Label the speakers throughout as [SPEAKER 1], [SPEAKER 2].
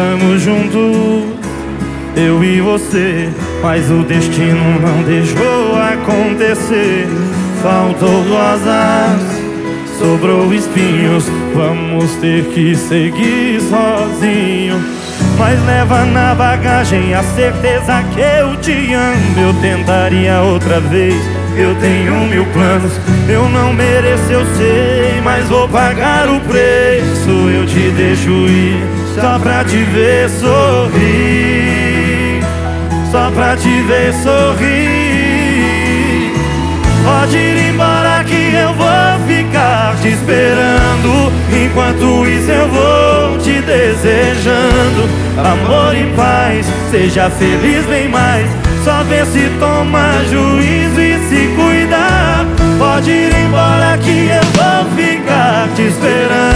[SPEAKER 1] tentamos juntos, eu e você, mas o destino não deixou acontecer. Faltou rosas, sobrou espinhos, vamos ter que seguir sozinho. Mas leva na bagagem a certeza que eu te amo. Eu tentaria outra vez. Eu tenho mil planos, eu não mereço, eu sei, mas vou pagar o preço. Eu te deixo ir só pra te ver sorrir, só pra te ver sorrir. Pode ir embora que eu vou ficar te esperando. Enquanto isso eu vou te desejando amor e paz. Seja feliz bem mais. Só vê se toma juízo e se cuidar. Pode ir embora que eu vou ficar te esperando.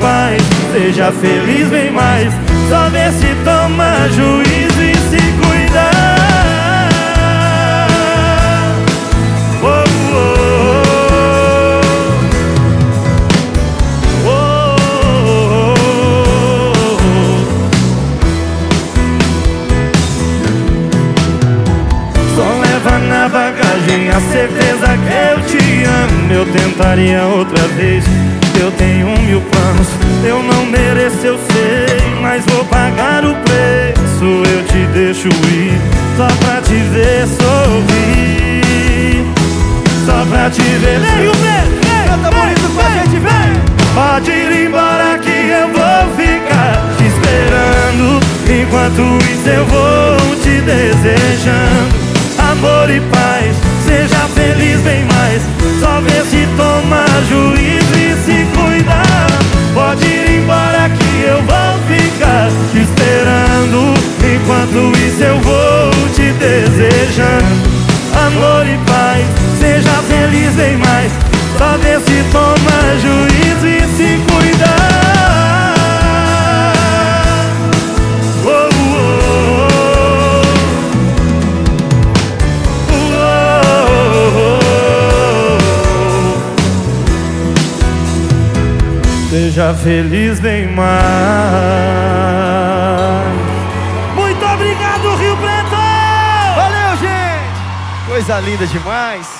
[SPEAKER 1] Paz. Seja feliz bem mais. Só vê se toma juízo e se cuidar. Oh, oh, oh. Oh, oh, oh. Só leva na bagagem a certeza que eu te amo. Eu tentaria outra vez. Eu tenho mil planos, eu não mereço, eu sei, mas vou pagar o preço. Eu te deixo ir só pra te ver sorrir, só pra te ver. Vem, vem, vem,
[SPEAKER 2] Canta bonito com a gente, vem!
[SPEAKER 1] Pode ir embora que eu vou ficar te esperando. Enquanto isso eu vou te desejando amor e paz. Isso eu vou te desejando amor e paz. Seja feliz bem mais. Só vê se toma juízo e se cuidar. Oh, oh, oh. Seja feliz bem mais.
[SPEAKER 2] Coisa linda demais!